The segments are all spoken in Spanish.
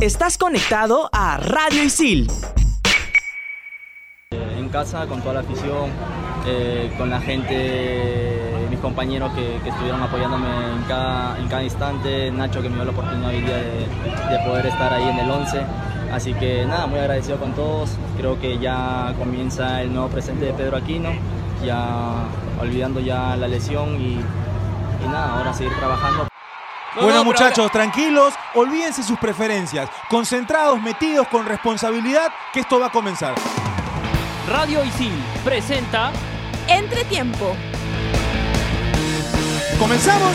Estás conectado a Radio Isil. En casa, con toda la afición, eh, con la gente, mis compañeros que, estuvieron apoyándome en cada, instante, Nacho que me dio la oportunidad de, de poder estar ahí en el 11. Así que nada, muy agradecido con todos. Creo que ya comienza el nuevo presente de Pedro Aquino, ya olvidando ya la lesión y nada, ahora seguir trabajando. Bueno muchachos, tranquilos, olvídense sus preferencias, concentrados, metidos con responsabilidad, que esto va a comenzar. Radio Isil presenta Entretiempo. ¡Comenzamos!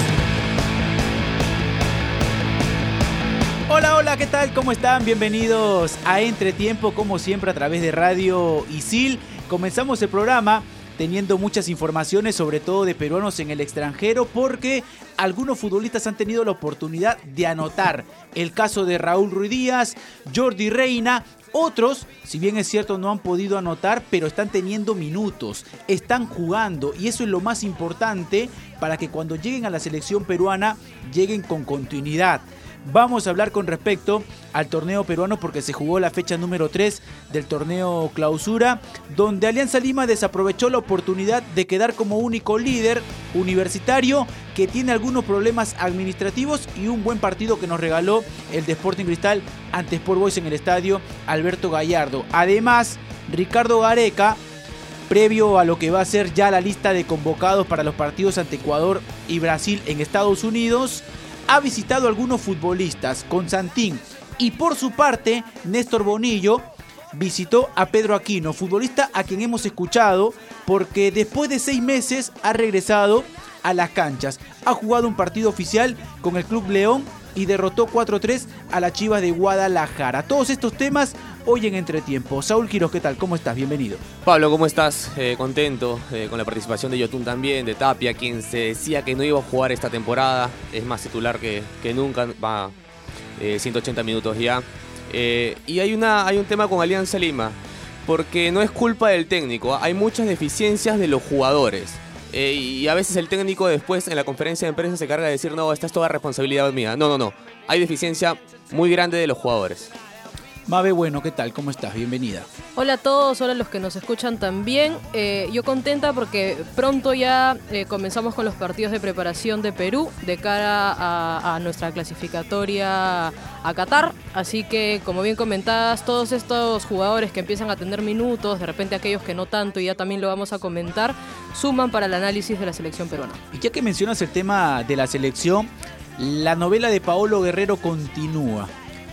Hola, hola, ¿qué tal? ¿Cómo están? Bienvenidos a Entretiempo, como siempre a través de Radio Isil. Comenzamos el programa teniendo muchas informaciones, sobre todo de peruanos en el extranjero, porque algunos futbolistas han tenido la oportunidad de anotar. El caso de Raúl Ruiz Díaz, Jordi Reina, otros, si bien es cierto, no han podido anotar, pero están teniendo minutos, están jugando y eso es lo más importante para que cuando lleguen a la selección peruana lleguen con continuidad. Vamos a hablar con respecto al torneo peruano porque se jugó la fecha número 3 del torneo clausura, donde Alianza Lima desaprovechó la oportunidad de quedar como único líder universitario que tiene algunos problemas administrativos y un buen partido que nos regaló el de Sporting Cristal ante Sport Boys en el estadio Alberto Gallardo. Además, Ricardo Gareca previo a lo que va a ser ya la lista de convocados para los partidos ante Ecuador y Brasil en Estados Unidos, ha visitado a algunos futbolistas, con Santín y por su parte Néstor Bonillo visitó a Pedro Aquino, futbolista a quien hemos escuchado porque después de seis meses ha regresado a las canchas. Ha jugado un partido oficial con el Club León y derrotó 4-3 a la Chivas de Guadalajara. Todos estos temas hoy en Entretiempo. Saúl Quiroz, ¿qué tal? ¿Cómo estás? Bienvenido. Pablo, ¿cómo estás? Eh, contento eh, con la participación de Yotun también, de Tapia, quien se decía que no iba a jugar esta temporada. Es más titular que, que nunca, va 180 eh, minutos ya. y hay, una, hay un tema con Alianza Lima, porque no es culpa del técnico, hay muchas deficiencias de los jugadores. Eh, y a veces el técnico después en la conferencia de prensa se carga de decir, no, esta es toda responsabilidad mía. No, no, no. Hay deficiencia muy grande de los jugadores. Mabe, bueno, ¿qué tal? ¿Cómo estás? Bienvenida. Hola a todos, hola a los que nos escuchan también. Eh, yo contenta porque pronto ya eh, comenzamos con los partidos de preparación de Perú de cara a, a, nuestra clasificatoria a Qatar. Así que, como bien comentadas, todos estos jugadores que empiezan a tener minutos, de repente aquellos que no tanto, y ya también lo vamos a comentar, suman para el análisis de la selección peruana. Y ya que mencionas el tema de la selección, la novela de Paolo Guerrero continúa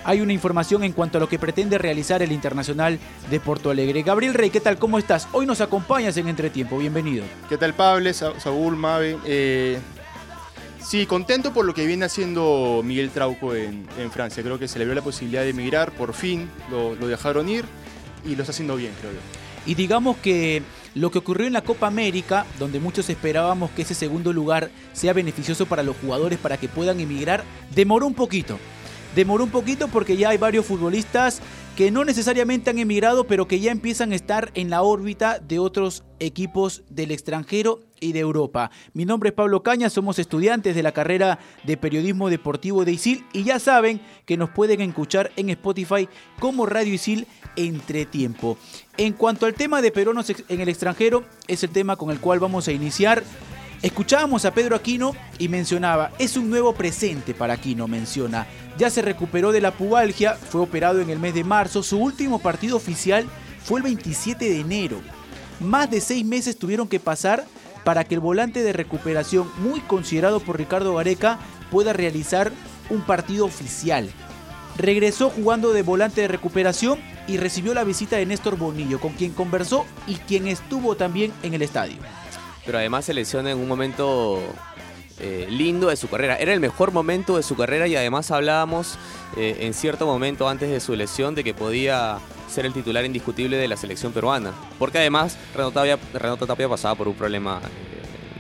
hay una información en cuanto a lo que pretende realizar el Internacional de Porto Alegre. Gabriel Rey, ¿qué tal? ¿Cómo estás? Hoy nos acompañas en Entretiempo, bienvenido. ¿Qué tal, Pablo, Saúl, Mabe? Eh, sí, contento por lo que viene haciendo Miguel Trauco en, Francia. Creo que se le dio la posibilidad de emigrar, por fin lo, lo dejaron ir y lo está haciendo bien, creo yo. Y digamos que lo que ocurrió en la Copa América, donde muchos esperábamos que ese segundo lugar sea beneficioso para los jugadores para que puedan emigrar, demoró un poquito. Demoró un poquito porque ya hay varios futbolistas que no necesariamente han emigrado, pero que ya empiezan a estar en la órbita de otros equipos del extranjero y de Europa. Mi nombre es Pablo Caña, somos estudiantes de la carrera de periodismo deportivo de ISIL y ya saben que nos pueden escuchar en Spotify como Radio ISIL entre tiempo. En cuanto al tema de peruanos en el extranjero, es el tema con el cual vamos a iniciar. Escuchábamos a Pedro Aquino y mencionaba, es un nuevo presente para Aquino, menciona. Ya se recuperó de la pubalgia, fue operado en el mes de marzo, su último partido oficial fue el 27 de enero. Más de seis meses tuvieron que pasar para que el volante de recuperación, muy considerado por Ricardo Gareca, pueda realizar un partido oficial. Regresó jugando de volante de recuperación y recibió la visita de Néstor Bonillo, con quien conversó y quien estuvo también en el estadio pero además se lesiona en un momento eh, lindo de su carrera. Era el mejor momento de su carrera y además hablábamos eh, en cierto momento antes de su lesión de que podía ser el titular indiscutible de la selección peruana. Porque además Renato Tapia, pasaba por un problema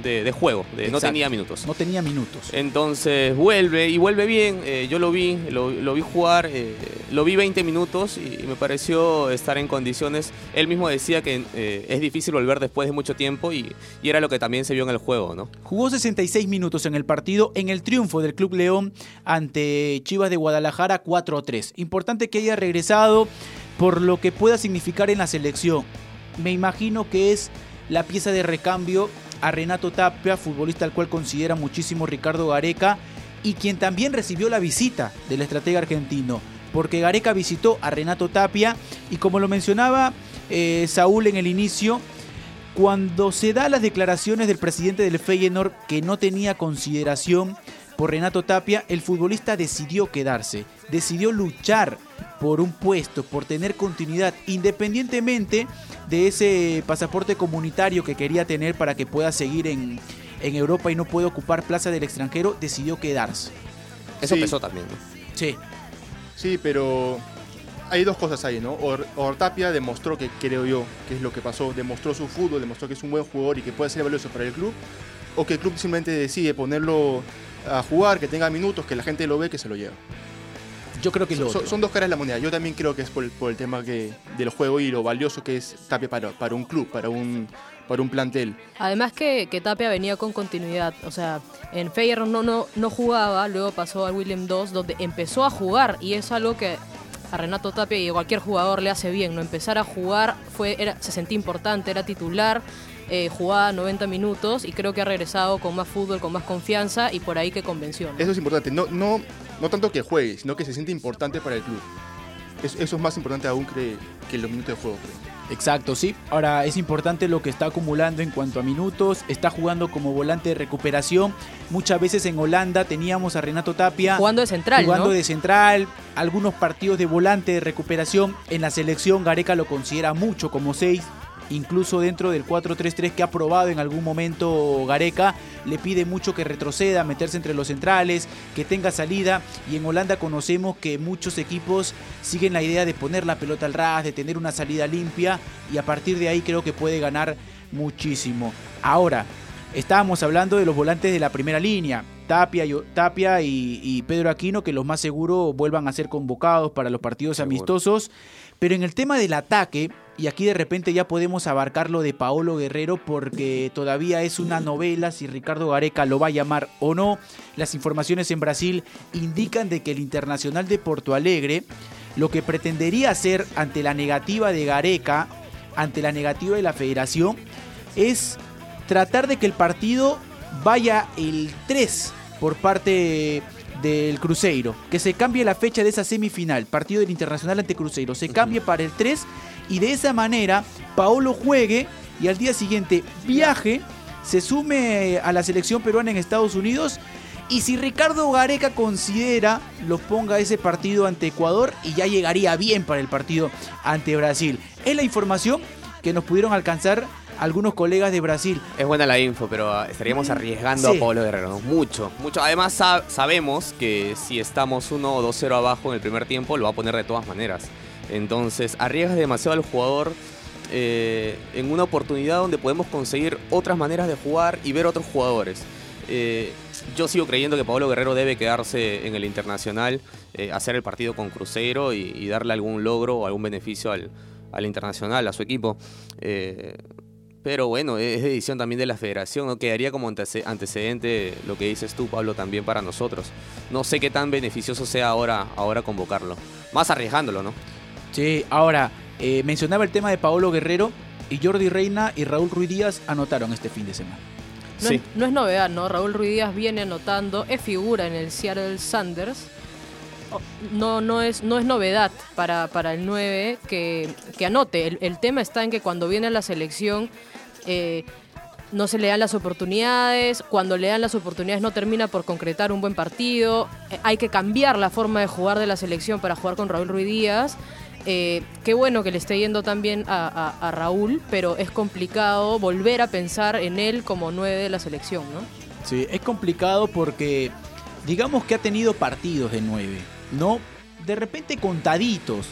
eh, de, juego, de, no tenía minutos. No tenía minutos. Entonces vuelve y vuelve bien. yo lo vi, lo, vi jugar lo vi 20 minutos y me pareció estar en condiciones. Él mismo decía que eh, es difícil volver después de mucho tiempo y, y, era lo que también se vio en el juego, ¿no? Jugó 66 minutos en el partido en el triunfo del Club León ante Chivas de Guadalajara 4-3. Importante que haya regresado por lo que pueda significar en la selección. Me imagino que es la pieza de recambio a Renato Tapia, futbolista al cual considera muchísimo Ricardo Gareca y quien también recibió la visita del estratega argentino, porque Gareca visitó a Renato Tapia y como lo mencionaba eh, Saúl en el inicio, cuando se da las declaraciones del presidente del Feyenoord que no tenía consideración por Renato Tapia, el futbolista decidió quedarse, decidió luchar por un puesto, por tener continuidad, independientemente de ese pasaporte comunitario que quería tener para que pueda seguir en, en Europa y no puede ocupar plaza del extranjero, decidió quedarse. Eso sí. pesó también, ¿no? Sí. Sí, pero hay dos cosas ahí, ¿no? Ortapia demostró que, creo yo, que es lo que pasó, demostró su fútbol, demostró que es un buen jugador y que puede ser valioso para el club, o que el club simplemente decide ponerlo a jugar, que tenga minutos, que la gente lo ve, que se lo lleva. Yo creo que son, son, son, dos caras de la moneda. Yo también creo que es por, el, por el tema que, del juego y lo valioso que es Tapia para, para un club, para un, para un plantel. Además que, que, Tapia venía con continuidad, o sea, en Feyenoord no, no, no jugaba, luego pasó al William II, donde empezó a jugar y es algo que a Renato Tapia y a cualquier jugador le hace bien, no empezar a jugar fue era, se sentía importante, era titular, eh, jugaba 90 minutos y creo que ha regresado con más fútbol, con más confianza y por ahí que convenció. ¿no? Eso es importante, no, no, no tanto que juegue, sino que se siente importante para el club. Eso, eso es más importante aún que, que los minutos de juego, creo. Exacto, sí. Ahora es importante lo que está acumulando en cuanto a minutos. Está jugando como volante de recuperación. Muchas veces en Holanda teníamos a Renato Tapia. Jugando de central. Jugando ¿no? de central. Algunos partidos de volante de recuperación. En la selección Gareca lo considera mucho como 6. Incluso dentro del 4-3-3 que ha probado en algún momento Gareca, le pide mucho que retroceda, meterse entre los centrales, que tenga salida. Y en Holanda conocemos que muchos equipos siguen la idea de poner la pelota al ras, de tener una salida limpia. Y a partir de ahí creo que puede ganar muchísimo. Ahora, estábamos hablando de los volantes de la primera línea. Tapia, y, Tapia y, y, Pedro Aquino, que los más seguro vuelvan a ser convocados para los partidos Seguro. amistosos. Pero en el tema del ataque, y aquí de repente ya podemos abarcar lo de Paolo Guerrero porque todavía es una novela si Ricardo Gareca lo va a llamar o no. Las informaciones en Brasil indican de que el Internacional de Porto Alegre lo que pretendería hacer ante la negativa de Gareca, ante la negativa de la federación, es tratar de que el partido vaya el 3 por parte del Cruzeiro, que se cambie la fecha de esa semifinal, partido del Internacional ante Cruzeiro, se cambie para el 3 y de esa manera Paolo juegue y al día siguiente viaje, se sume a la selección peruana en Estados Unidos y si Ricardo Gareca considera, lo ponga ese partido ante Ecuador y ya llegaría bien para el partido ante Brasil. Es la información que nos pudieron alcanzar algunos colegas de Brasil. Es buena la info, pero estaríamos arriesgando sí. a Pablo Guerrero, ¿no? Mucho, mucho. Además sab sabemos que si estamos 1 o 2-0 abajo en el primer tiempo, lo va a poner de todas maneras. Entonces, arriesgas demasiado al jugador eh, en una oportunidad donde podemos conseguir otras maneras de jugar y ver otros jugadores. Eh, yo sigo creyendo que Pablo Guerrero debe quedarse en el Internacional, eh, hacer el partido con Cruzeiro y, y, darle algún logro o algún beneficio al, al Internacional, a su equipo. Eh, pero bueno, es decisión también de la federación, ¿no? quedaría como antecedente lo que dices tú, Pablo, también para nosotros. No sé qué tan beneficioso sea ahora, ahora convocarlo, más arriesgándolo, ¿no? Sí, ahora, eh, mencionaba el tema de Paolo Guerrero y Jordi Reina y Raúl Ruiz Díaz anotaron este fin de semana. No, sí. es, no es novedad, ¿no? Raúl Ruiz Díaz viene anotando, es figura en el Seattle Sanders. No, no, es, no es novedad para, para el 9 que, que anote. El, tema está en que cuando viene la selección eh, no se le dan las oportunidades, cuando le dan las oportunidades no termina por concretar un buen partido, eh, hay que cambiar la forma de jugar de la selección para jugar con Raúl Ruiz Díaz. Eh, qué bueno que le esté yendo también a, Raúl, pero es complicado volver a pensar en él como nueve de la selección, ¿no? Sí, es complicado porque digamos que ha tenido partidos de nueve, ¿no? De repente contaditos,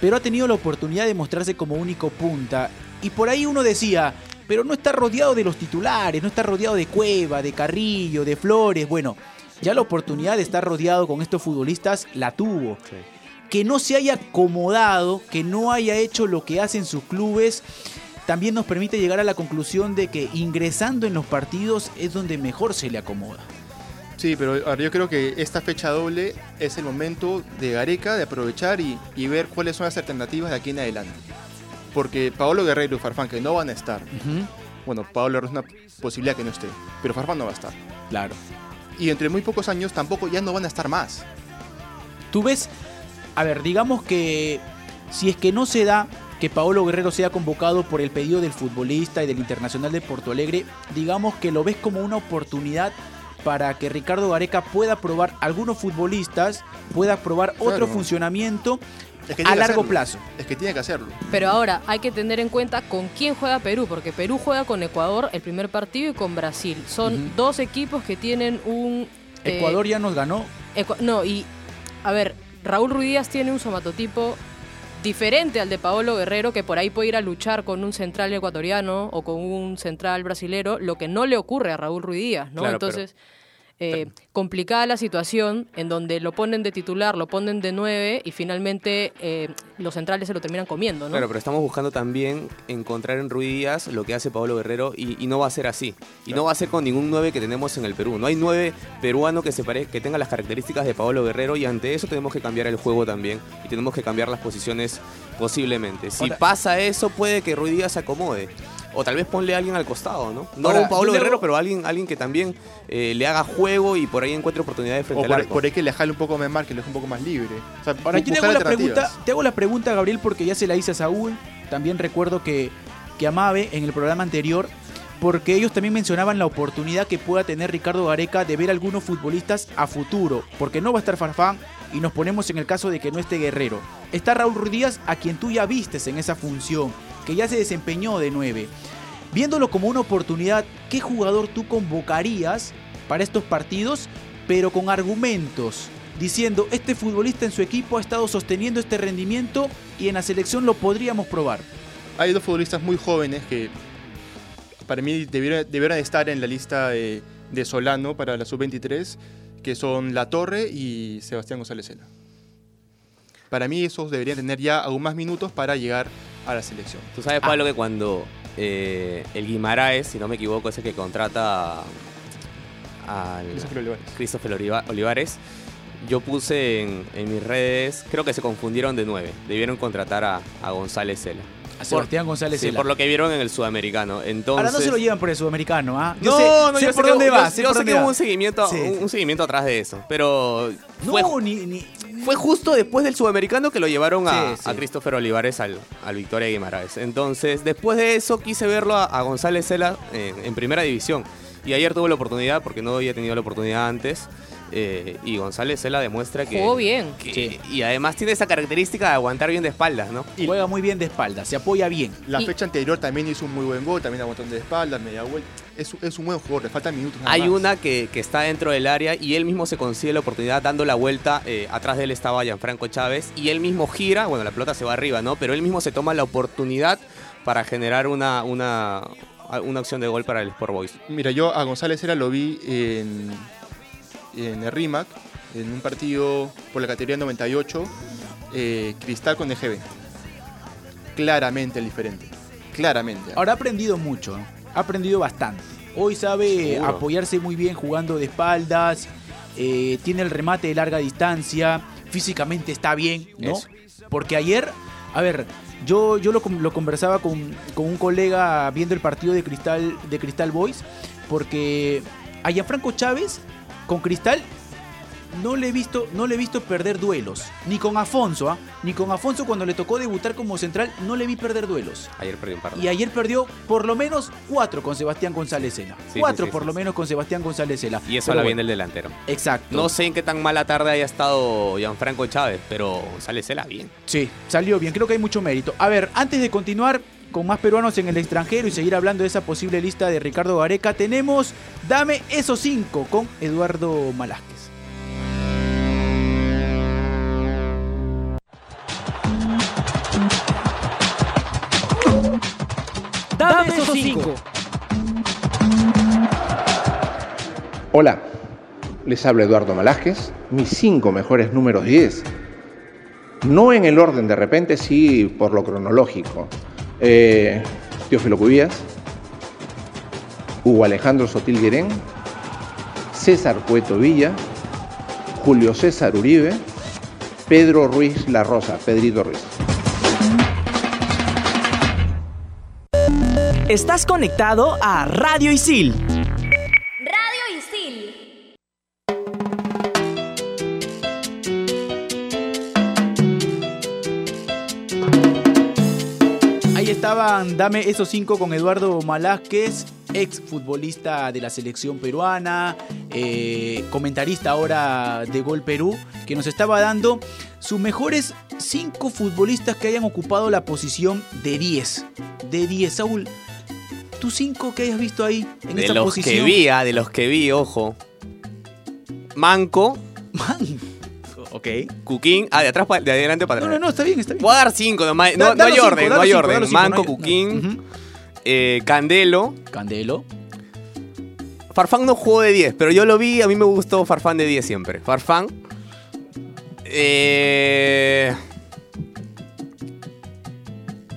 pero ha tenido la oportunidad de mostrarse como único punta. Y por ahí uno decía, pero no está rodeado de los titulares, no está rodeado de Cueva, de Carrillo, de Flores. Bueno, ya la oportunidad de estar rodeado con estos futbolistas la tuvo. Sí. que no se haya acomodado, que no haya hecho lo que hacen sus clubes, también nos permite llegar a la conclusión de que ingresando en los partidos es donde mejor se le acomoda. Sí, pero ahora yo creo que esta fecha doble es el momento de Gareca de aprovechar y, y ver cuáles son las alternativas de aquí en adelante. Porque Paolo Guerrero y Farfán, que no van a estar, bueno, Paolo es una posibilidad que no esté, pero Farfán no va a estar. Claro. Y entre muy pocos años tampoco ya no van a estar más. Tú ves, a ver, digamos que si es que no se da que Paolo Guerrero sea convocado por el pedido del futbolista y del Internacional de Porto Alegre, digamos que lo ves como una oportunidad para que Ricardo Gareca pueda probar algunos futbolistas, pueda probar otro funcionamiento Es que a largo hacerlo. plazo. Es que tiene que hacerlo. Pero ahora hay que tener en cuenta con quién juega Perú, porque Perú juega con Ecuador el primer partido y con Brasil. Son dos equipos que tienen un... eh, Ecuador ya nos ganó. No, y a ver, Raúl Ruiz Díaz tiene un somatotipo diferente al de Paolo Guerrero, que por ahí puede ir a luchar con un central ecuatoriano o con un central brasilero, lo que no le ocurre a Raúl Ruiz Díaz, ¿no? Claro, pero- Entonces, eh, complicada la situación en donde lo ponen de titular, lo ponen de nueve y finalmente eh, los centrales se lo terminan comiendo, ¿no? Claro, pero estamos buscando también encontrar en Ruiz Díaz lo que hace Pablo Guerrero y, y no va a ser así. Y no va a ser con ningún 9 que tenemos en el Perú. No hay 9 peruano que, se pare- que tenga las características de Pablo Guerrero y ante eso tenemos que cambiar el juego también y tenemos que cambiar las posiciones posiblemente. Si Ahora- pasa eso, puede que Ruiz Díaz se acomode. O tal vez ponle a alguien al costado, ¿no? No Ahora, un Pablo le- Guerrero, pero alguien, alguien que también eh, le haga juego y por ahí encuentre oportunidades O frente al por, arco. por ahí que le jale un poco más mar, que lo deje un poco más libre. O sea, Ahora, yo te hago, la pregunta, te hago la pregunta, Gabriel, porque ya se la hice a Saúl. También recuerdo que, que Amabe en el programa anterior, porque ellos también mencionaban la oportunidad que pueda tener Ricardo Gareca de ver algunos futbolistas a futuro, porque no va a estar Farfán y nos ponemos en el caso de que no esté Guerrero. Está Raúl Ruiz Díaz, a quien tú ya vistes en esa función, que ya se desempeñó de 9. Viéndolo como una oportunidad, ¿qué jugador tú convocarías para estos partidos, pero con argumentos? Diciendo, este futbolista en su equipo ha estado sosteniendo este rendimiento y en la selección lo podríamos probar. Hay dos futbolistas muy jóvenes que para mí debieran estar en la lista de, Solano para la sub-23, que son La Torre y Sebastián González Cela. Para mí esos deberían tener ya aún más minutos para llegar a la selección. Tú sabes, Pablo, que cuando eh, el Guimaraes, si no me equivoco, es el que contrata al Christopher Olivares. Christopher Oliva- Olivares, yo puse en, en mis redes, creo que se confundieron de nueve. Debieron contratar a, a González Cela. A Sebastián González Sí, Cela. por lo que vieron en el sudamericano. Entonces, Ahora no se lo llevan por el sudamericano, ¿ah? Yo no, sé, no, sé yo por sé dónde que, va, yo- sé yo por sé dónde que hubo un seguimiento, Sí. un, un seguimiento atrás de eso, pero fue, No, ni, ni, fue justo después del sudamericano que lo llevaron a, Sí, sí. a Christopher Olivares al, al Victoria Guimaraes. Entonces, después de eso quise verlo a, a González Cela en, en primera división. Y ayer tuve la oportunidad, porque no había tenido la oportunidad antes. eh, y González Cela demuestra que. Jugó bien. que- Y además tiene esa característica de aguantar bien de espaldas, ¿no? juega muy bien de espalda, se apoya bien. La Y- fecha anterior también hizo un muy buen gol, también aguantó de espalda, media vuelta. Es, es un buen jugador, le faltan minutos. nada Hay más. una que, que está dentro del área y él mismo se consigue la oportunidad dando la vuelta. eh, atrás de él estaba Gianfranco Chávez y él mismo gira. Bueno, la pelota se va arriba, ¿no? Pero él mismo se toma la oportunidad para generar una, una, una opción de gol para el Sport Boys. Mira, yo a González Cela lo vi en, en el RIMAC, en un partido por la categoría 98, eh, Cristal con DGB. Claramente el diferente. Claramente. Ahora ha aprendido mucho, ¿no? Ha aprendido bastante. Hoy sabe Seguro. apoyarse muy bien jugando de espaldas, eh, tiene el remate de larga distancia, físicamente está bien, ¿no? Eso. Porque ayer, a ver, yo, yo lo, lo conversaba con, con un colega viendo el partido de Cristal, de Cristal Boys, porque a Gianfranco Chávez con Cristal no le he visto, no le he visto perder duelos. Ni con Afonso, ¿ah? Ni con Afonso cuando le tocó debutar como central, no le vi perder duelos. Ayer perdió un par. Y ayer perdió por lo menos cuatro con Sebastián González Cela. Sí, cuatro sí, sí, por lo menos con Sebastián González Cela. Y eso Pero la bueno, viene el delantero. Exacto. No sé en qué tan mala tarde haya estado Gianfranco Chávez, pero sale Cela bien. Sí, salió bien. Creo que hay mucho mérito. A ver, antes de continuar con más peruanos en el extranjero y seguir hablando de esa posible lista de Ricardo Gareca, tenemos Dame esos cinco con Eduardo Malásquez. Dame esos cinco. Hola, les habla Eduardo Malásquez, mis cinco mejores números 10. no en el orden, de repente sí por lo cronológico. Eh, Teófilo Cubías, Hugo Alejandro Sotil Guerén, César Cueto Villa, Julio César Uribe, Pedro Ruiz La Rosa, Pedrito Ruiz. Estás conectado a Radio Isil. Radio Isil. Ahí estaban, dame esos cinco con Eduardo Malásquez, ex futbolista de la selección peruana, eh, comentarista ahora de Gol Perú, que nos estaba dando sus mejores cinco futbolistas que hayan ocupado la posición de 10. De 10, Saúl. ¿Tus cinco que hayas visto ahí en de esa los posición? que vi, ah, de los que vi, ojo. Manco, Ok. Cuquín. Ah, de atrás pa- de adelante para No, atrás. no, no, está bien, está bien. Puedo dar cinco, no, ma- Da- no, no hay cinco, orden, da no hay cinco, orden. cinco, Manco, no hay- Cuquín, Ujú. eh, Candelo. Candelo. Farfán no jugó de 10, pero yo lo vi, a mí me gustó Farfán de 10 siempre. Farfán. Eh...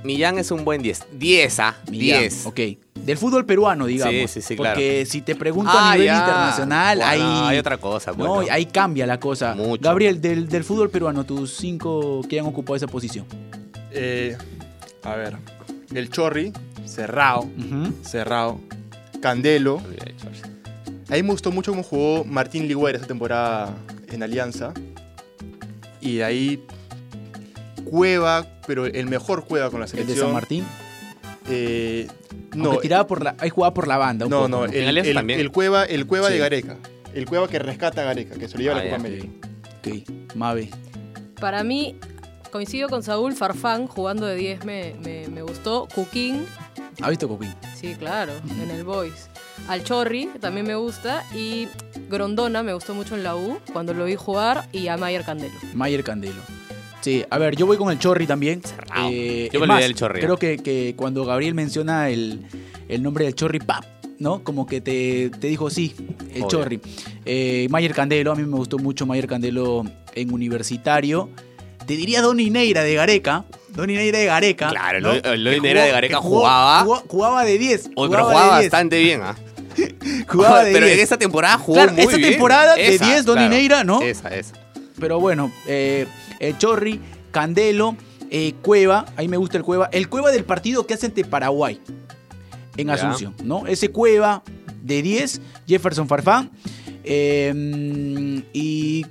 Millán es un buen 10. 10, ah. Millán, 10. Ok. Del fútbol peruano, digamos. Sí, sí, sí, claro. Porque si te pregunto Ah, a nivel ya. internacional, Bueno, ahí. hay otra cosa, pues, No, ¿no? ahí cambia la cosa. Mucho. Gabriel, del, del fútbol peruano, tus cinco que han ocupado esa posición. Eh, a ver, el Chorri, cerrado, cerrado. Candelo. A mí me gustó mucho cómo jugó Martín Ligüera esa temporada en Alianza. Y de ahí Cueva, pero el mejor Cueva con la El selección. de San Martín. Eh, No. no, tiraba por la, ahí jugaba por la banda. un no, poco, no, el, el- el Cueva, el Cueva Sí. de Gareca. El Cueva que rescata a Gareca, que se lo lleva a Ah, la Copa ya, América. Ok, Mabe. Para mí, coincido con Saúl, Farfán jugando de 10 me, me, me gustó. Cuquín, ¿Has visto Coquín? sí, claro, en el Boys. Al Chorri también me gusta. Y Grondona me gustó mucho en la U cuando lo vi jugar. Y a Mayer Candelo. Mayer Candelo. Sí, a ver, yo voy con el Chorri también. Eh, Yo me olvidé del Chorri. Creo que, que cuando Gabriel menciona el, el nombre del Chorri, ¡pap! ¿No? Como que te, te dijo sí, el Obvio. Chorri. Eh, Mayer Candelo, a mí me gustó mucho Mayer Candelo en universitario. Te diría Donny Neira de Gareca. Donny Neira de Gareca. Claro, ¿no? Donny Neira de Gareca jugaba. jugaba de 10. Oye, pero jugaba de 10. bastante bien, ¿ah? Jugaba de pero 10. en esa temporada jugó Claro, muy esa bien. temporada de Esa, 10 Donny claro. Neira, ¿no? Esa, esa. Pero bueno, eh, el Chorri, Candelo, eh, Cueva, ahí me gusta el Cueva. El Cueva del partido que hace ante Paraguay en. Asunción, ¿no? Ese Cueva de 10, Jefferson Farfán. eh, y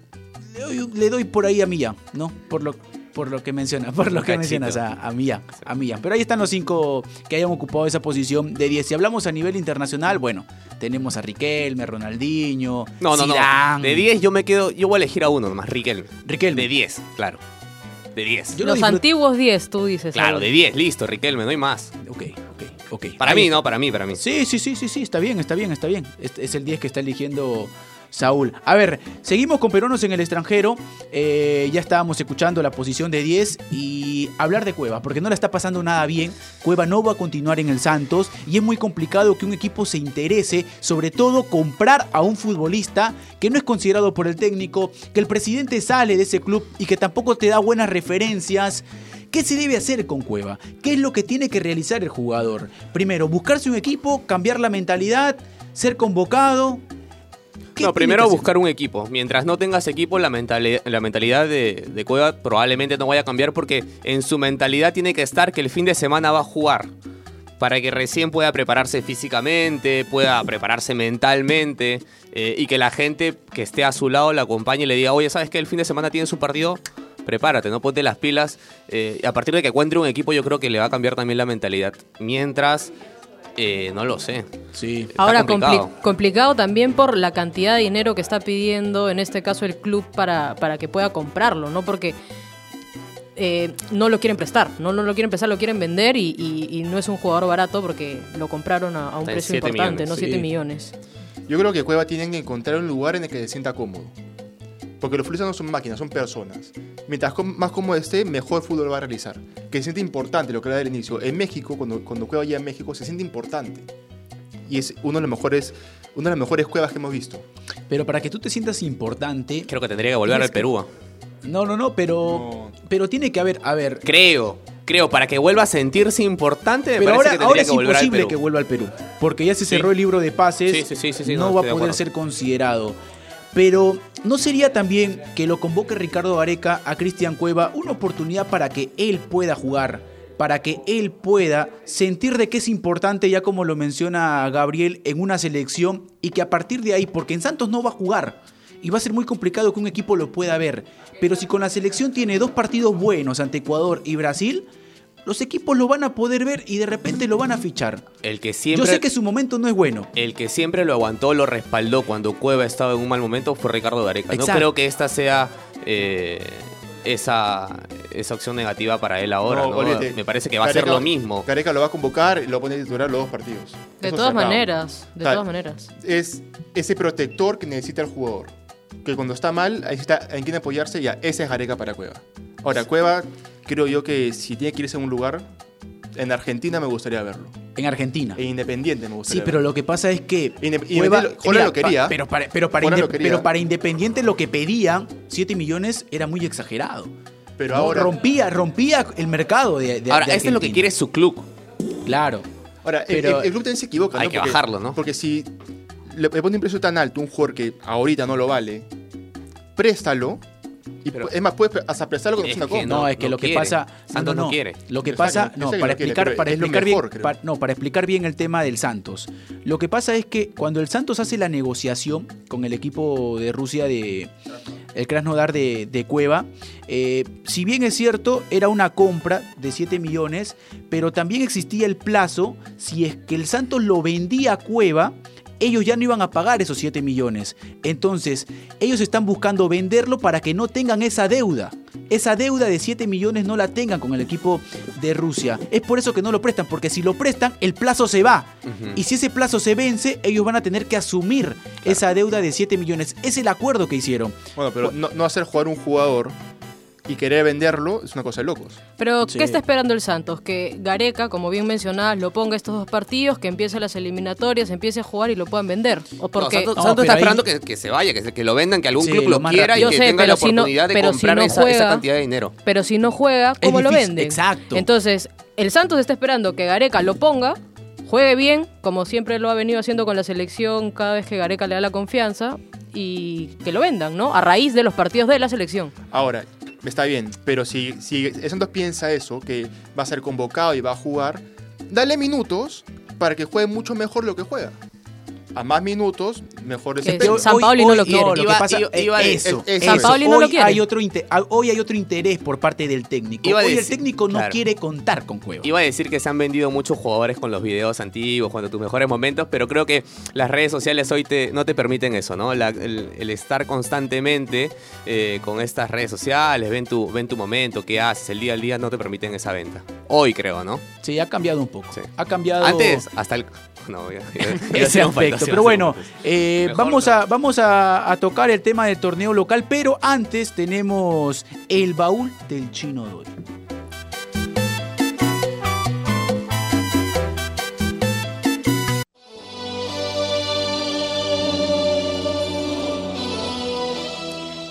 le doy, le doy por ahí a Millán, ¿no? Por lo, por lo que menciona, por lo que Cachito. mencionas a, a Millán, a Millán. Pero ahí están los cinco que hayan ocupado esa posición de 10. Si hablamos a nivel internacional, bueno, tenemos a Riquelme, a Ronaldinho, No, no, no. De 10 yo me quedo. Yo voy a elegir a uno nomás, Riquelme. Riquelme. De 10, claro. De 10. Los antiguos 10, tú dices. Claro, de 10, listo, Riquelme, no hay más. Ok, ok, ok. Para Ahí mí, está. no, para mí, para mí. Sí, sí, sí, sí, sí, está bien, está bien, está bien. Es, es el 10 que está eligiendo Saúl. A ver, seguimos con peruanos en el extranjero. Eh, ya estábamos escuchando la posición de 10 y hablar de Cueva, porque no le está pasando nada bien. Cueva no va a continuar en el Santos y es muy complicado que un equipo se interese, sobre todo comprar a un futbolista que no es considerado por el técnico, que el presidente sale de ese club y que tampoco te da buenas referencias. ¿Qué se debe hacer con Cueva? ¿Qué es lo que tiene que realizar el jugador? Primero, buscarse un equipo, cambiar la mentalidad, ser convocado. ¿Qué No, tiene primero buscar un equipo. Mientras no tengas equipo, la, mentali- la mentalidad de, de Cueva probablemente no vaya a cambiar porque en su mentalidad tiene que estar que el fin de semana va a jugar. Para que recién pueda prepararse físicamente, pueda prepararse mentalmente eh, y que la gente que esté a su lado la acompañe y le diga, oye, ¿sabes que el fin de semana tienes un partido? Prepárate, no ponte las pilas. Eh, y a partir de que encuentre un equipo, yo creo que le va a cambiar también la mentalidad. Mientras, eh, no lo sé. Sí. Está Ahora, complicado. compli- complicado también por la cantidad de dinero que está pidiendo, en este caso, el club para, para que pueda comprarlo, ¿no? Porque eh, no lo quieren prestar, no, no lo quieren prestar, lo quieren vender y, y- y no es un jugador barato porque lo compraron a, a un Está precio importante, millones. ¿no? 7 Sí. millones. Yo creo que Cueva tiene que encontrar un lugar en el que se sienta cómodo. Porque los futbolistas no son máquinas, son personas. Mientras com- más cómodo esté, mejor fútbol va a realizar. Que se siente importante, lo que era del inicio. En México, cuando, cuando Cueva llega a México, se siente importante. Y es uno de los mejores, una de las mejores cuevas que hemos visto. Pero para que tú te sientas importante. Creo que tendría que volver al Perú. ah. No, no, no, pero, pero tiene que haber, a ver. Creo, creo, para que vuelva a sentirse importante, me Pero ahora, que ahora es que imposible Perú. que vuelva al Perú, porque ya se Sí. cerró el libro de pases, Sí, sí, sí, sí, sí, no, no, va a poder ser considerado. Pero ¿no sería también que lo convoque Ricardo Gareca a Cristian Cueva una oportunidad para que él pueda jugar? Para que él pueda sentir de que es importante, ya como lo menciona Gabriel, en una selección y que a partir de ahí, porque en Santos no va a jugar y va a ser muy complicado que un equipo lo pueda ver, pero si con la selección tiene dos partidos buenos ante Ecuador y Brasil, los equipos lo van a poder ver y de repente lo van a fichar. El que siempre, Yo sé que su momento no es bueno. el que siempre lo aguantó, lo respaldó cuando Cueva estaba en un mal momento fue Ricardo Gareca. Exacto. No creo que esta sea eh, esa, esa opción negativa para él ahora. No. Me parece que va a ser lo mismo. Gareca lo va a convocar y lo pone a titular los dos partidos. De Eso todas maneras, de O sea, todas maneras. Es ese protector que necesita el jugador. Que cuando está mal, necesita en quién apoyarse, ya, ese es Gareca para Cueva. Ahora, Cueva, creo yo que si tiene que irse a un lugar, en Argentina me gustaría verlo. En Argentina. E Independiente me gustaría Sí, pero verlo. lo que pasa es que. Cueva- Independiente, Jorge lo quería. pa- pero, para, pero, para Jorge Inde- lo quería. pero para Independiente lo que pedían, 7 millones, era muy exagerado. Pero No, ahora, rompía, rompía el mercado de, de Ahora, de esto es lo que quiere su club. Claro. ahora el- pero- el, el club también se equivoca. Hay ¿no? que Porque- bajarlo, ¿no? Porque si le, le pone un precio tan alto a un jugador que ahorita no lo vale, préstalo. Y Pero- es más, puedes hasta prestarlo con Es una. No, no- es que no lo que quiere. pasa. Santos no quiere. Lo que pasa, no, para no explicar, para explicar mejor, bien, no, para explicar bien el tema del Santos. Lo que pasa es que cuando el Santos hace la negociación con el equipo de Rusia de el Krasnodar de, de Cueva, eh, si bien es cierto, era una compra de 7 millones, pero también existía el plazo, si es que el Santos lo vendía a Cueva, ellos ya no iban a pagar esos 7 millones. Entonces, ellos están buscando venderlo para que no tengan esa deuda. Esa deuda de 7 millones no la tengan con el equipo de Rusia. Es por eso que no lo prestan, porque si lo prestan, el plazo se va. Y si ese plazo se vence, ellos van a tener que asumir esa deuda de 7 millones. Es el acuerdo que hicieron. Bueno, pero no, no hacer jugar un jugador y querer venderlo es una cosa de locos. Pero, Sí. ¿qué está esperando el Santos? Que Gareca, como bien mencionabas, lo ponga estos dos partidos, que empiece las eliminatorias, empiece a jugar y lo puedan vender. O No, porque Santos, No, Santos pero está ahí- esperando que, que se vaya, que, se- que lo vendan, que algún Sí, club lo quiera y Yo que sé, tenga la si no- oportunidad de pero si comprar no esa, esa juega- cantidad de dinero. Pero si no juega, ¿cómo lo venden? exacto. Entonces, el Santos está esperando que Gareca lo ponga, juegue bien, como siempre lo ha venido haciendo con la selección cada vez que Gareca le da la confianza, y que lo vendan, ¿no? A raíz de los partidos de la selección. Ahora, está bien, pero si, si Santos piensa eso, que va a ser convocado y va a jugar, dale minutos para que juegue mucho mejor lo que juega. A más minutos, mejor Que. San Paoli no lo quiere. lo que Iba- pasa iba- es iba a- eso, es- eso. San Paoli no hoy lo quiere. Hay otro inte- ah, hoy hay otro interés por parte del técnico. Iba hoy el técnico no claro. quiere contar con Cueva. Iba a decir que se han vendido muchos jugadores con los videos antiguos, cuando tus mejores momentos, pero creo que las redes sociales hoy te, no te permiten eso, ¿no? La- el, el estar constantemente eh, con estas redes sociales, ven tu, ven tu momento, qué haces, el día al día no te permiten esa venta. Hoy creo, ¿no? Sí, ha cambiado un poco. Sí. Ha cambiado. Antes, hasta el... No, ya- ya- ya ese aspecto. Pero bueno, falta. Eh, vamos, a, vamos a, a tocar el tema del torneo local, pero antes tenemos el baúl del chino Doy.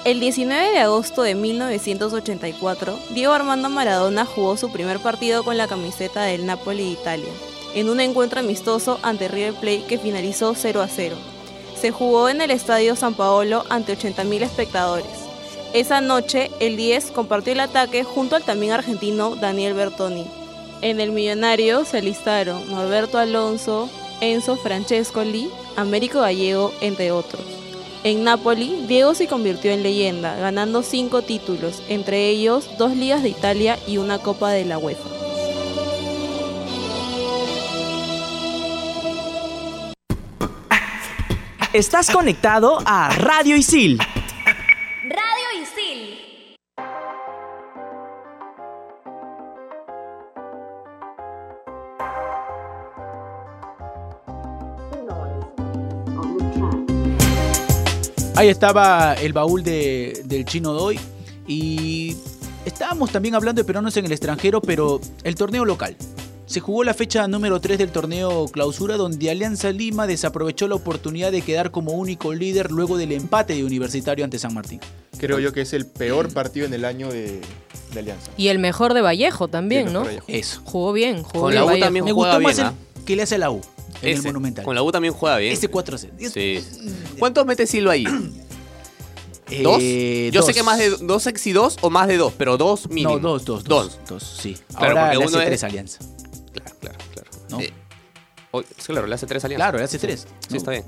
El 19 de agosto de 1984, Diego Armando Maradona jugó su primer partido con la camiseta del Napoli de Italia, en un encuentro amistoso ante River Plate que finalizó 0 a 0. Se jugó en el Estadio San Paolo ante 80.000 espectadores. Esa noche, el 10 compartió el ataque junto al también argentino Daniel Bertoni. En el millonario se alistaron Norberto Alonso, Enzo Francescoli, Américo Gallego, entre otros. En Napoli, Diego se convirtió en leyenda, ganando cinco títulos, entre ellos dos ligas de Italia y una Copa de la UEFA. Estás conectado a Radio Isil. Radio Isil. Ahí estaba el baúl de- del chino Doy. Y estábamos también hablando de peruanos en el extranjero, pero el torneo local. Se jugó la fecha número 3 del torneo clausura donde Alianza Lima desaprovechó la oportunidad de quedar como único líder luego del empate de Universitario ante San Martín. Creo yo que es el peor partido en el año de, de Alianza. Y el mejor de Vallejo también, ¿no? Vallejo. Eso. Jugó bien, jugó Con bien la U Vallejo. también Me juega gustó más bien, el que le hace la U en el Monumental. Con la U también juega bien. Ese 4 c Sí. ¿Cuántos mete Silva ahí? ¿Dos? Eh, Yo dos. sé que más de dos ex y dos o más de dos, pero dos mínimo. No, dos, dos, dos. Dos, sí. Claro, Ahora porque le uno hace es- tres Alianza. Claro, claro, claro. ¿No? Eh, oh, sí, claro, le hace tres alianzas. Claro, le hace tres. Sí, ¿no? está bien.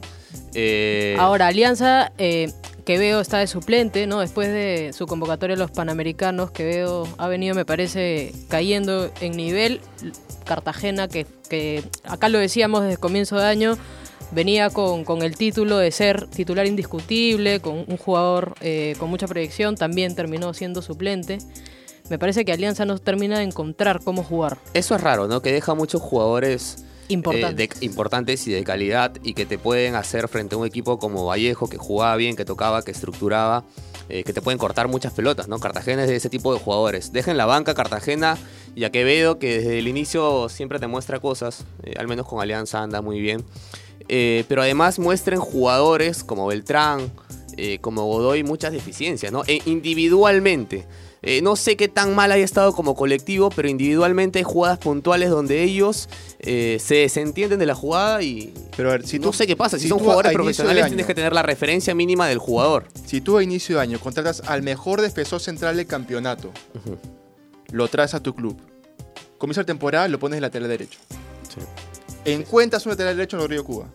Eh, Ahora, Alianza, eh, que veo está de suplente, ¿no? Después de su convocatoria a los Panamericanos, que veo ha venido, me parece, cayendo en nivel. Cartagena, que, que acá lo decíamos desde el comienzo de año, venía con, con el título de ser titular indiscutible, con un jugador eh, con mucha proyección, también terminó siendo suplente. Me parece que Alianza no termina de encontrar cómo jugar. Eso es raro, ¿no? Que deja muchos jugadores eh, de- importantes y de calidad y que te pueden hacer frente a un equipo como Vallejo, que jugaba bien, que tocaba, que estructuraba, eh, que te pueden cortar muchas pelotas, ¿no? Cartagena es de ese tipo de jugadores. Deja en la banca Cartagena y a Quevedo, que desde el inicio siempre te muestra cosas, eh, al menos con Alianza anda muy bien. Pero además muestren jugadores como Beltrán, como Godoy, muchas deficiencias, ¿no? E individualmente. Eh, no sé qué tan mal haya estado como colectivo, pero individualmente hay jugadas puntuales donde ellos eh, se desentienden de la jugada y Pero a ver, si no tú, sé qué pasa. Si, si son jugadores profesionales, año- tienes que tener la referencia mínima del jugador. Si tú a inicio de año contratas al mejor defensor central del campeonato, lo traes a tu club, comienza la temporada, lo pones en lateral derecho. Encuentras un lateral derecho en el Río Cuba.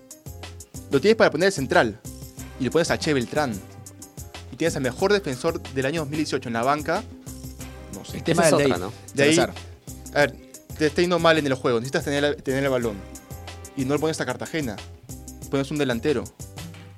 Lo tienes para poner de central. Y le pones a Che Beltrán. Y tienes al mejor defensor del año 2018 en la banca. El tema del otra. ¿no? De ahí, a ver, te está yendo mal en el juego. Necesitas tener, tener el balón. Y no le pones a Cartagena. Pones un delantero.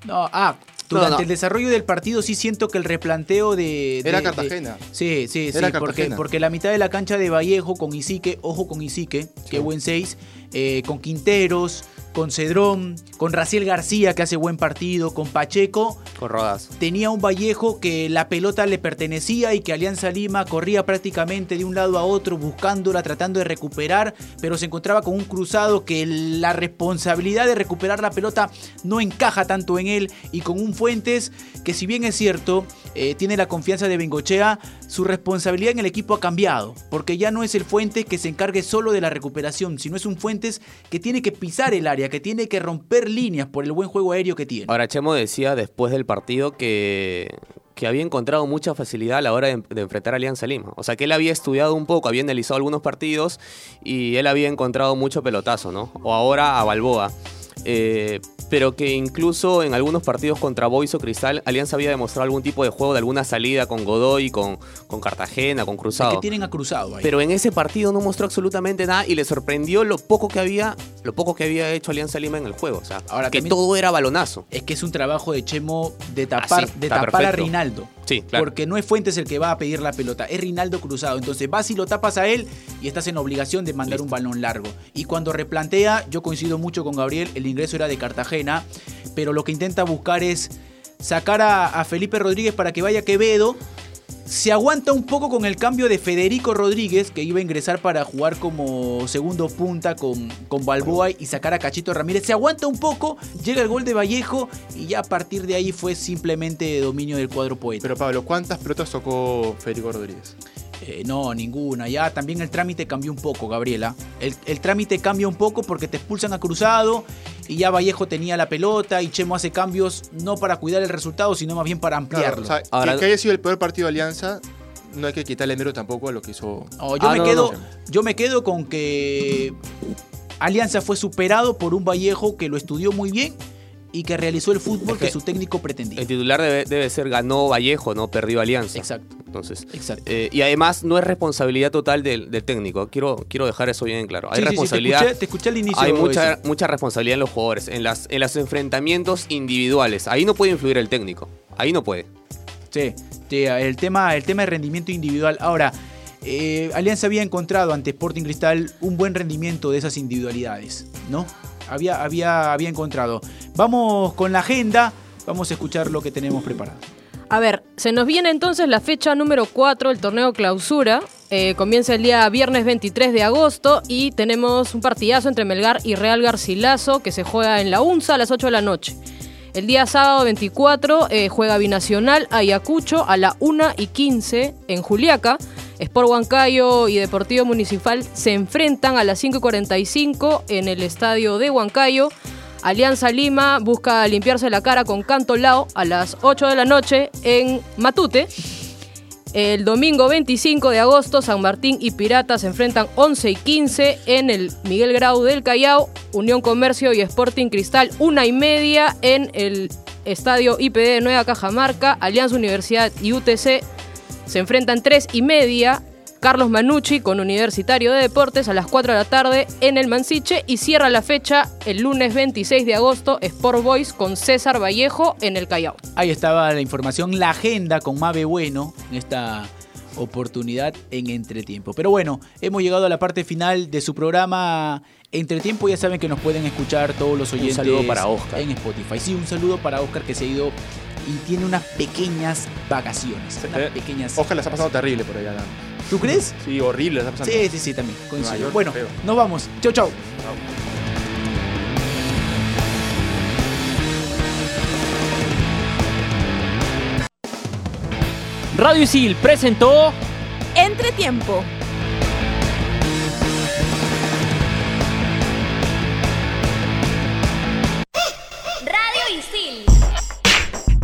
No, ah, durante No, no. el desarrollo del partido sí siento que el replanteo de... de- Era de- Cartagena. Sí, sí, sí, Era porque, Cartagena. porque la mitad de la cancha de Vallejo con Isique, ojo con Isique, qué buen seis, eh, con Quinteros, con Cedrón, con Raciel García que hace buen partido, con Pacheco, Con Rodas. tenía un Vallejo que la pelota le pertenecía y que Alianza Lima corría prácticamente de un lado a otro buscándola, tratando de recuperar, pero se encontraba con un cruzado que la responsabilidad de recuperar la pelota no encaja tanto en él y con un Fuentes que si bien es cierto, eh, tiene la confianza de Bengochea, su responsabilidad en el equipo ha cambiado, porque ya no es el Fuentes que se encargue solo de la recuperación, sino es un Fuentes que tiene que pisar el área, que tiene que romper líneas por el buen juego aéreo que tiene. Ahora, Chemo decía después del partido que, que había encontrado mucha facilidad a la hora de, de enfrentar a Alianza Lima. O sea, que él había estudiado un poco, había analizado algunos partidos y él había encontrado mucho pelotazo, ¿no? O ahora a Balboa. Eh, pero que incluso en algunos partidos contra Boys o Cristal, Alianza había demostrado algún tipo de juego, de alguna salida con Godoy, con, con Cartagena, con Es Cruzado. que tienen a Cruzado ahí. Pero en ese partido no mostró absolutamente nada y le sorprendió lo poco que había, lo poco que había hecho Alianza Lima en el juego. O sea, Ahora, que todo era balonazo. es que es un trabajo de Chemo de tapar, Ah, sí, de tapar a. Rinaldo. Sí, claro. Porque no es Fuentes el que va a pedir la pelota, es Rinaldo Cruzado. Entonces vas y lo tapas a él y estás en obligación de mandar un balón largo. Y cuando replantea, yo coincido mucho con Gabriel, el ingreso era de Cartagena, pero lo que intenta buscar es sacar a, Felipe Rodríguez para que vaya Quevedo. Se aguanta un poco con el cambio de Federico Rodríguez, que iba a ingresar para jugar como segundo punta con, con Balboa y sacar a Cachito Ramírez. Se aguanta un poco, llega el gol de Vallejo y ya a partir de ahí fue simplemente dominio del cuadro poeta. Pero Pablo, ¿cuántas pelotas tocó Federico Rodríguez? Eh, no, ninguna. Ya también el trámite cambió un poco, Gabriela. El, el trámite cambia un poco porque te expulsan a Cruzado y ya Vallejo tenía la pelota y Chemo hace cambios no para cuidar el resultado, sino más bien para Claro, ampliarlo. o sea, Ahora- que, que haya sido el peor partido de Alianza, no hay que quitarle mérito tampoco a lo que hizo. No, yo, Ah, me no, quedo, no. yo me quedo con que Alianza fue superado por un Vallejo que lo estudió muy bien y que realizó el fútbol que, que su técnico pretendía. El titular debe, debe ser ganó Vallejo, no perdió Alianza. Exacto, Entonces, exacto. eh, y además no es responsabilidad total del, del técnico. Quiero, quiero dejar eso bien en claro. Hay Sí, sí, sí, te responsabilidad. escuché- te escuché al inicio Hay mucha, responsabilidad en los jugadores, en, las, en los enfrentamientos individuales. Ahí no puede influir el técnico. Ahí no puede. Sí, sí, el tema, el tema de rendimiento individual. Ahora, eh, Alianza había encontrado ante Sporting Cristal un buen rendimiento de esas individualidades, ¿no? Había, había, había encontrado. Vamos con la agenda, vamos a escuchar lo que tenemos preparado. A ver, Se nos viene entonces la fecha número 4, el torneo clausura. Eh, comienza el día viernes 23 de agosto y tenemos un partidazo entre Melgar y Real Garcilaso que se juega en la UNSA a las 8 de la noche. El día sábado 24 eh, juega Binacional Ayacucho a la 1 y 15 en Juliaca. Sport Huancayo y Deportivo Municipal se enfrentan a las 5 y 45 en el estadio de Huancayo. Alianza Lima busca limpiarse la cara con Canto Lao a las 8 de la noche en Matute. El domingo 25 de agosto, San Martín y Piratas se enfrentan 11 y 15 en el Miguel Grau del Callao. Unión Comercio y Sporting Cristal, una y media en el Estadio IPD de Nueva Cajamarca. Alianza Universidad y UTC se enfrentan 3 y media. Carlos Manucci con Universitario de Deportes a las 4 de la tarde en el Mansiche y cierra la fecha el lunes 26 de agosto Sport Boys con César Vallejo en el Callao. Ahí estaba la información, la agenda con Mabe Bueno en esta oportunidad en Entretiempo. Pero bueno, hemos llegado a la parte final de su programa Entretiempo. Ya saben que nos pueden escuchar todos los oyentes saludo para Oscar. en Spotify. Sí, un saludo para Oscar que se ha ido y tiene unas pequeñas vacaciones. Unas Eh, pequeñas. Oscar la está pasando terrible por allá. ¿no? ¿Tú crees? Sí, horrible la está pasando. Sí, sí, sí, también. coincido. York, bueno, feo. nos vamos. Chau, chau. Radio Isil presentó Entretiempo.